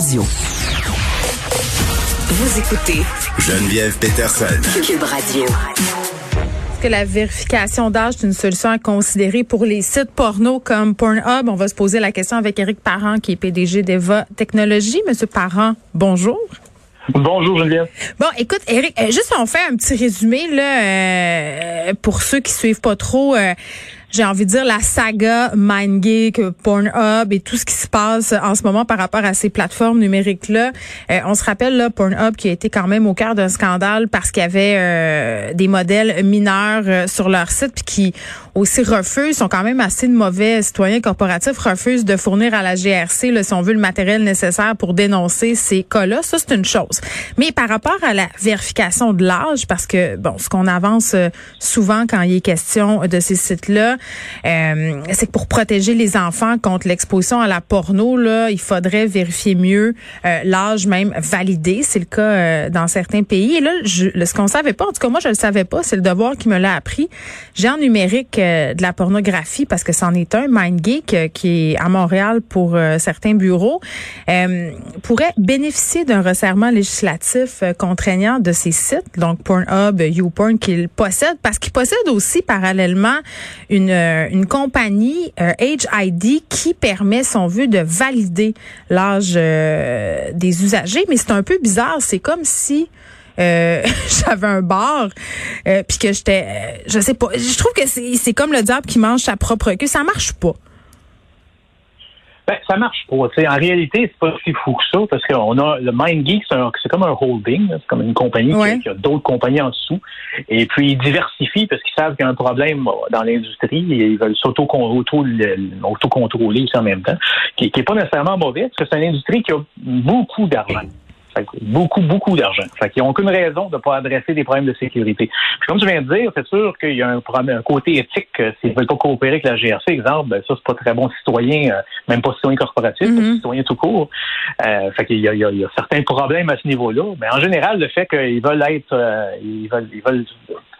Vous écoutez Geneviève Peterson. Cube Radio. Est-ce que la vérification d'âge est une solution à considérer pour les sites porno comme Pornhub? On va se poser la question avec Éric Parent, qui est PDG d'Eva Technologies. Monsieur Parent, bonjour. Bonjour Geneviève. Bon, écoute, Eric, euh, juste on fait un petit résumé là euh, pour ceux qui suivent pas trop. euh, j'ai envie de dire la saga MindGeek, Pornhub et tout ce qui se passe en ce moment par rapport à ces plateformes numériques là. on se rappelle là Pornhub qui a été quand même au cœur d'un scandale parce qu'il y avait euh, des modèles mineurs euh, sur leur site puis qui aussi refusent, sont quand même assez de mauvais citoyens corporatifs, refusent de fournir à la GRC, là, si on veut, le matériel nécessaire pour dénoncer ces cas-là. Ça, c'est une chose. Mais par rapport à la vérification de l'âge, parce que, bon, ce qu'on avance euh, souvent quand il est question de ces sites-là, euh, c'est que pour protéger les enfants contre l'exposition à la porno, là, il faudrait vérifier mieux euh, l'âge même validé. C'est le cas euh, dans certains pays. Et là, je, ce qu'on savait pas, en tout cas moi je le savais pas, c'est le devoir qui me l'a appris. J'ai en numérique euh, de la pornographie parce que c'en est un, MindGeek, euh, qui est à Montréal pour euh, certains bureaux, pourrait bénéficier d'un resserrement législatif contraignant de ces sites, donc Pornhub, YouPorn, qu'il possède, parce qu'il possède aussi parallèlement une, euh, une compagnie euh, Age ID qui permet, si on de valider l'âge euh, des usagers. Mais c'est un peu bizarre. C'est comme si euh, j'avais un bar puis que j'étais je sais pas je trouve que c'est comme le diable qui mange sa propre queue ça marche pas Ben, ça marche pas. tu sais. En réalité, c'est pas si fou que ça, parce qu'on a le MindGeek, c'est comme un holding, c'est comme une compagnie qui- Ouais. qui, a d'autres compagnies en dessous. Et puis ils diversifient parce qu'ils savent qu'il y a un problème euh, dans l'industrie et ils veulent s'auto-contrôler en même temps, qui n'est pas nécessairement mauvais, parce que c'est une industrie qui a beaucoup d'argent. Beaucoup, beaucoup d'argent. Fait qu'ils n'ont aucune raison de ne pas adresser des problèmes de sécurité. Puis comme tu viens de dire, c'est sûr qu'il y a un, problème, un côté éthique. euh, S'ils ne veulent pas coopérer avec la GRC, exemple, ben ça, c'est pas très bon citoyen, euh, même pas citoyen corporatif, pas citoyen tout court. Euh, fait qu'il y a, y, y certains problèmes à ce niveau-là. Mais en général, le fait qu'ils veulent être, euh, ils veulent, ils veulent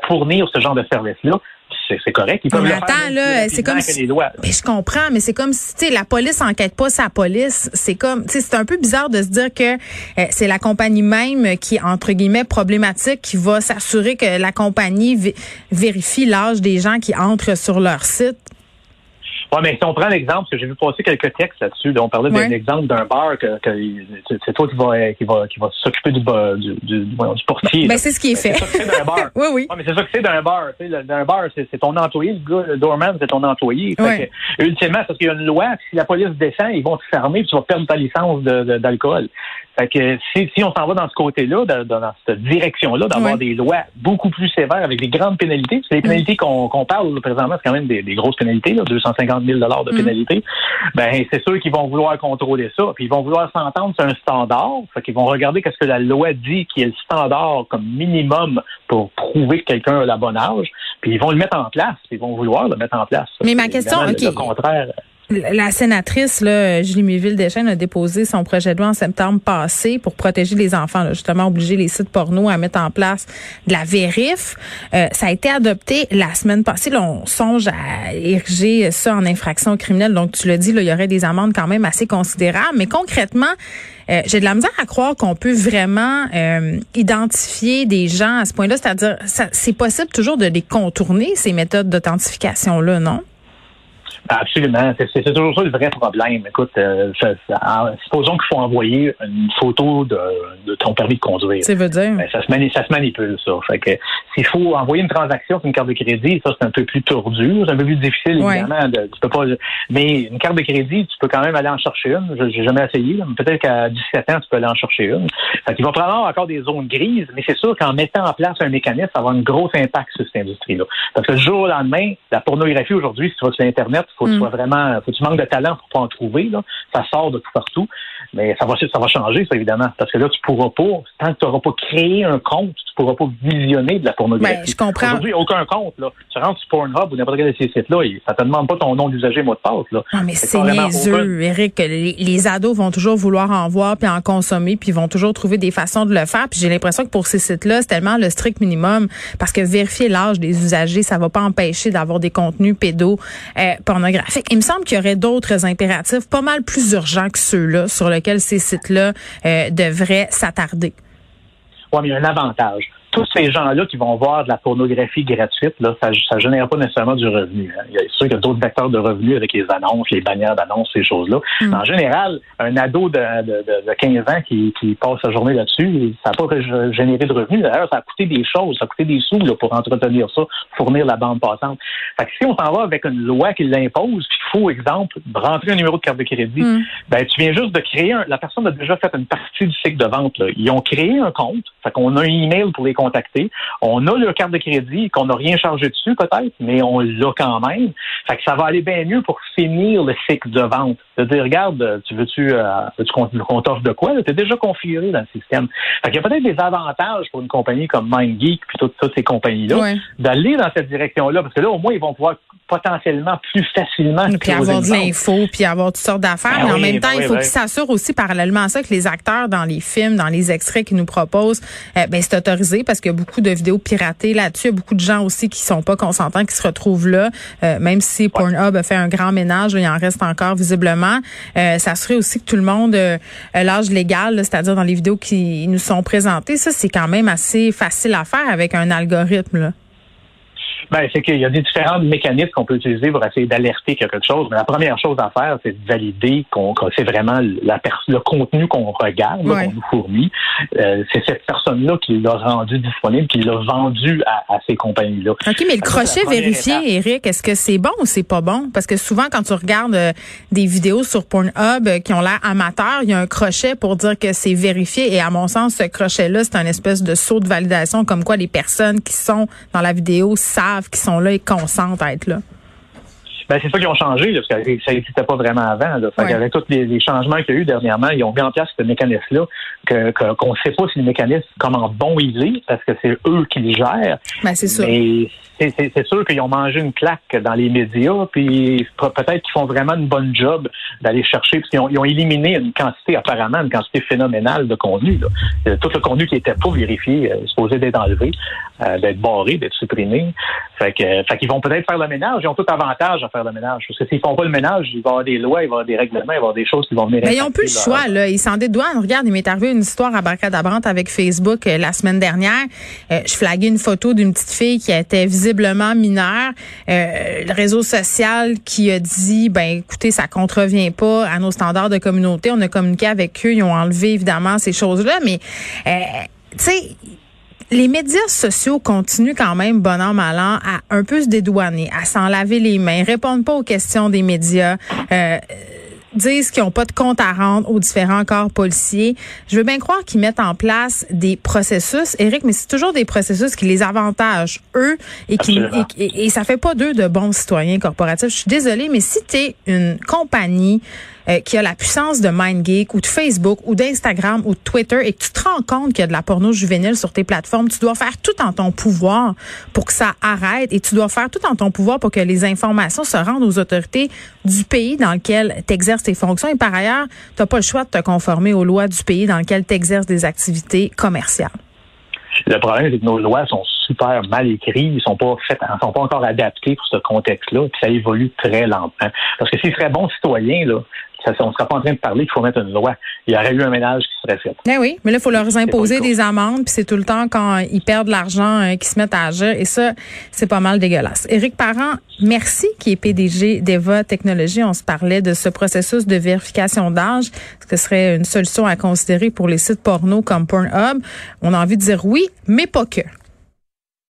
fournir ce genre de service-là, c'est correct. Ils peuvent Mais le attends, faire même là, c'est comme si- je comprends mais c'est comme si tu sais la police enquête pas sa police. C'est comme tu sais c'est un peu bizarre de se dire que euh, c'est la compagnie même qui est entre guillemets problématique qui va s'assurer que la compagnie vé- vérifie l'âge des gens qui entrent sur leur site Oui, mais si on prend l'exemple, parce que j'ai vu passer quelques textes là-dessus, là, on parlait Ouais. d'un exemple d'un bar que, que c'est- toi qui va qui va qui va s'occuper du, du, du, du, portier. ben c'est ce qui est fait C'est ça que c'est d'un bar. oui oui Ouais, mais c'est ça que c'est d'un bar. D'un bar, c'est, ton employé, le gars, le doorman, c'est ton employé. Fait Ouais. que, ultimement, parce qu'il y a une loi, si la police descend, ils vont te fermer, puis tu vas perdre ta licence d'alcool. Fait que si, si on s'en va dans ce côté-là, dans, dans cette direction-là, d'avoir des lois beaucoup plus sévères avec des grandes pénalités, que les pénalités qu'on, parle présentement, c'est quand même des, des grosses pénalités, là, 250 000 de Mm. pénalités. Ben c'est sûr qu'ils vont vouloir contrôler ça, puis ils vont vouloir s'entendre sur un standard. Fait qu'ils vont regarder qu'est-ce que la loi dit qui est le standard comme minimum pour prouver que quelqu'un a la bonne âge, puis ils vont le mettre en place, puis ils vont vouloir le mettre en place. Mais ma question, le- OK. Le contraire. La sénatrice là, Julie Méville-Deschênes a déposé son projet de loi en septembre passé pour protéger les enfants, là, justement obliger les sites porno à mettre en place de la vérif. Euh, ça a été adopté la semaine passée. Là, on songe à ériger ça en infraction criminelle. Donc, tu l'as dit, là, il y aurait des amendes quand même assez considérables. Mais concrètement, euh, j'ai de la misère à croire qu'on peut vraiment euh, identifier des gens à ce point-là. C'est-à-dire, c'est possible toujours de les contourner, ces méthodes d'authentification-là, non? Absolument. C'est toujours ça le vrai problème. Écoute, euh, ça- ça- supposons qu'il faut envoyer une photo de, de ton permis de conduire. Ça veut dire? Ben, ça, se mani- ça se manipule, ça. Fait que s'il faut envoyer une transaction sur une carte de crédit, ça, c'est un peu plus tordu. C'est un peu plus difficile, Ouais. évidemment. De, tu peux pas, mais une carte de crédit, tu peux quand même aller en chercher une. Je J'ai jamais essayé, peut-être qu'à 17 ans, tu peux aller en chercher une. Fait qu'il va probablement encore des zones grises, mais c'est sûr qu'en mettant en place un mécanisme, ça va avoir un gros impact sur cette industrie-là. Parce que le jour au lendemain, la pornographie aujourd'hui, si tu vas sur Internet, faut que Mm. tu sois vraiment, faut que tu manques de talent pour pas en trouver, là. Ça sort de tout partout. Mais ça va, ça va changer, ça, évidemment. Parce que là, tu pourras pas, tant que tu n'auras pas créé un compte, tu pourras pas visionner de la pornographie. Ben, je comprends. Aujourd'hui, aucun compte, là. Tu rentres sur Pornhub ou n'importe quel de ces sites-là, et ça te demande pas ton nom d'usager, mot de passe, là. Non, mais c'est niaiseux, Eric. Les, les, ados vont toujours vouloir en voir puis en consommer puis vont toujours trouver des façons de le faire. Puis j'ai l'impression que pour ces sites-là, c'est tellement le strict minimum parce que vérifier l'âge des usagers, ça va pas empêcher d'avoir des contenus pédo euh, pornographiques. Il me semble qu'il y aurait d'autres impératifs pas mal plus urgents que ceux-là sur lesquels ces sites-là euh, devraient s'attarder. Oui, mais il y a un avantage tous ces gens-là qui vont voir de la pornographie gratuite, là, ça ne génère pas nécessairement du revenu. Hein. Il y a sûr qu'il y a d'autres vecteurs de revenus avec les annonces, les bannières d'annonces, ces choses-là. Mm. En général, un ado de, de, de, 15 ans qui, qui passe sa journée là-dessus, ça n'a pas généré de revenus. D'ailleurs, ça a coûté des choses, ça a coûté des sous là, pour entretenir ça, fournir la bande passante. Fait que si on s'en va avec une loi qui l'impose, puis il faut, exemple, rentrer un numéro de carte de crédit, mm. ben tu viens juste de créer un, la personne a déjà fait une partie du cycle de vente. Là. Ils ont créé un compte, fait qu'on a un email pour les On a leur carte de crédit qu'on n'a rien chargé dessus peut-être, mais on l'a quand même. Fait que ça va aller bien mieux pour finir le cycle de vente. De dire, regarde, tu veux-tu euh, veux qu'on t'offre de quoi? Tu es déjà configuré dans le système. Fait qu'il y a peut-être des avantages pour une compagnie comme MindGeek puis toutes, toutes ces compagnies-là d'aller dans cette direction-là. Parce que là, au moins, ils vont pouvoir potentiellement plus facilement. Puis avoir de l'info, puis avoir toutes sortes d'affaires. Ben mais en même temps, ben il faut qu'ils s'assurent aussi parallèlement à ça que les acteurs dans les films, dans les extraits qu'ils nous proposent, euh, ben c'est autorisé parce qu'il y a beaucoup de vidéos piratées là-dessus. Il y a beaucoup de gens aussi qui sont pas consentants, qui se retrouvent là, euh, même si Pornhub a fait un grand ménage, il en reste encore visiblement. Euh, ça serait aussi que tout le monde l'âge légal, c'est-à-dire dans les vidéos qui nous sont présentées. Ça, c'est quand même assez facile à faire avec un algorithme. Ben, c'est qu'il y a des différents mécanismes qu'on peut utiliser pour essayer d'alerter quelque chose. Mais la première chose à faire, c'est de valider qu'on, que c'est vraiment la le contenu qu'on regarde, qu'on nous fournit. Euh, c'est cette personne-là qui l'a rendu disponible, qui l'a vendu à, ces compagnies-là. OK, mais le crochet vérifié, Eric, est-ce que c'est bon ou c'est pas bon? Parce que souvent, quand tu regardes euh, des vidéos sur Pornhub euh, qui ont l'air amateurs, il y a un crochet pour dire que c'est vérifié. Et à mon sens, ce crochet-là, c'est un espèce de saut de validation, comme quoi les personnes qui sont dans la vidéo savent qui sont là et consentent à être là. Ben, c'est ça qu'ils ont changé, parce que ça n'existait pas vraiment avant. Là. Avec tous les, changements qu'il y a eu dernièrement, ils ont mis en place ce mécanisme-là, qu'on ne sait pas si le mécanisme, comment bon il est, parce que c'est eux qui le gèrent. Ben, c'est sûr. Mais c'est sûr qu'ils ont mangé une claque dans les médias, puis peut-être qu'ils font vraiment une bonne job d'aller chercher, parce qu'ils ont, ils ont, éliminé une quantité, apparemment, une quantité phénoménale de contenu. Là. Euh, tout le contenu qui était pas vérifié, euh, supposé d'être enlevé, euh, d'être barré, d'être supprimé. Fait que, fait qu'ils vont peut-être faire le ménage, ils ont tout avantage à faire le ménage. Parce que s'ils font pas le ménage, il va y avoir des lois, il va y avoir des règlements, il va y avoir des choses qui vont venir. Mais ils n'ont plus le choix, là. Ils s'en dédouanent. Regarde, il m'est arrivé une histoire à Barcadabrante avec Facebook euh, la semaine dernière. Euh, je flaguais une photo d'une petite fille qui était visiblement mineure. Euh, le réseau social qui a dit, ben écoutez, ça contrevient pas à nos standards de communauté. On a communiqué avec eux, ils ont enlevé évidemment ces choses-là, mais tu sais les médias sociaux continuent quand même, bon an, mal an, à un peu se dédouaner, à s'en laver les mains, répondent pas aux questions des médias. Euh, disent qu'ils n'ont pas de compte à rendre aux différents corps policiers. Je veux bien croire qu'ils mettent en place des processus, Eric, mais c'est toujours des processus qui les avantagent, eux, et qui et, et, ça fait pas d'eux de bons citoyens corporatifs. Je suis désolée, mais si tu es une compagnie euh, qui a la puissance de MindGeek ou de Facebook ou d'Instagram ou de Twitter et que tu te rends compte qu'il y a de la porno juvénile sur tes plateformes, tu dois faire tout en ton pouvoir pour que ça arrête et tu dois faire tout en ton pouvoir pour que les informations se rendent aux autorités du pays dans lequel tu exerces tes fonctions. Et par ailleurs, tu n'as pas le choix de te conformer aux lois du pays dans lequel tu exerces des activités commerciales. Le problème, c'est que nos lois sont super mal écrites, ils sont pas faites, sont pas encore adaptés pour ce contexte-là, puis ça évolue très lentement. Parce que s'ils seraient bons citoyens, là, on ne sera pas en train de parler qu'il faut mettre une loi. Il y aurait eu un ménage qui serait fait. Eh oui, mais là, il faut leur imposer des amendes, puis c'est tout le temps quand ils perdent l'argent euh, qu'ils se mettent à agir. Et ça, c'est pas mal dégueulasse. Éric Parent, merci, qui est PDG d'Eva Technologies. On se parlait de ce processus de vérification d'âge. Est-ce que ce serait une solution à considérer pour les sites porno comme Pornhub? On a envie de dire oui, mais pas que.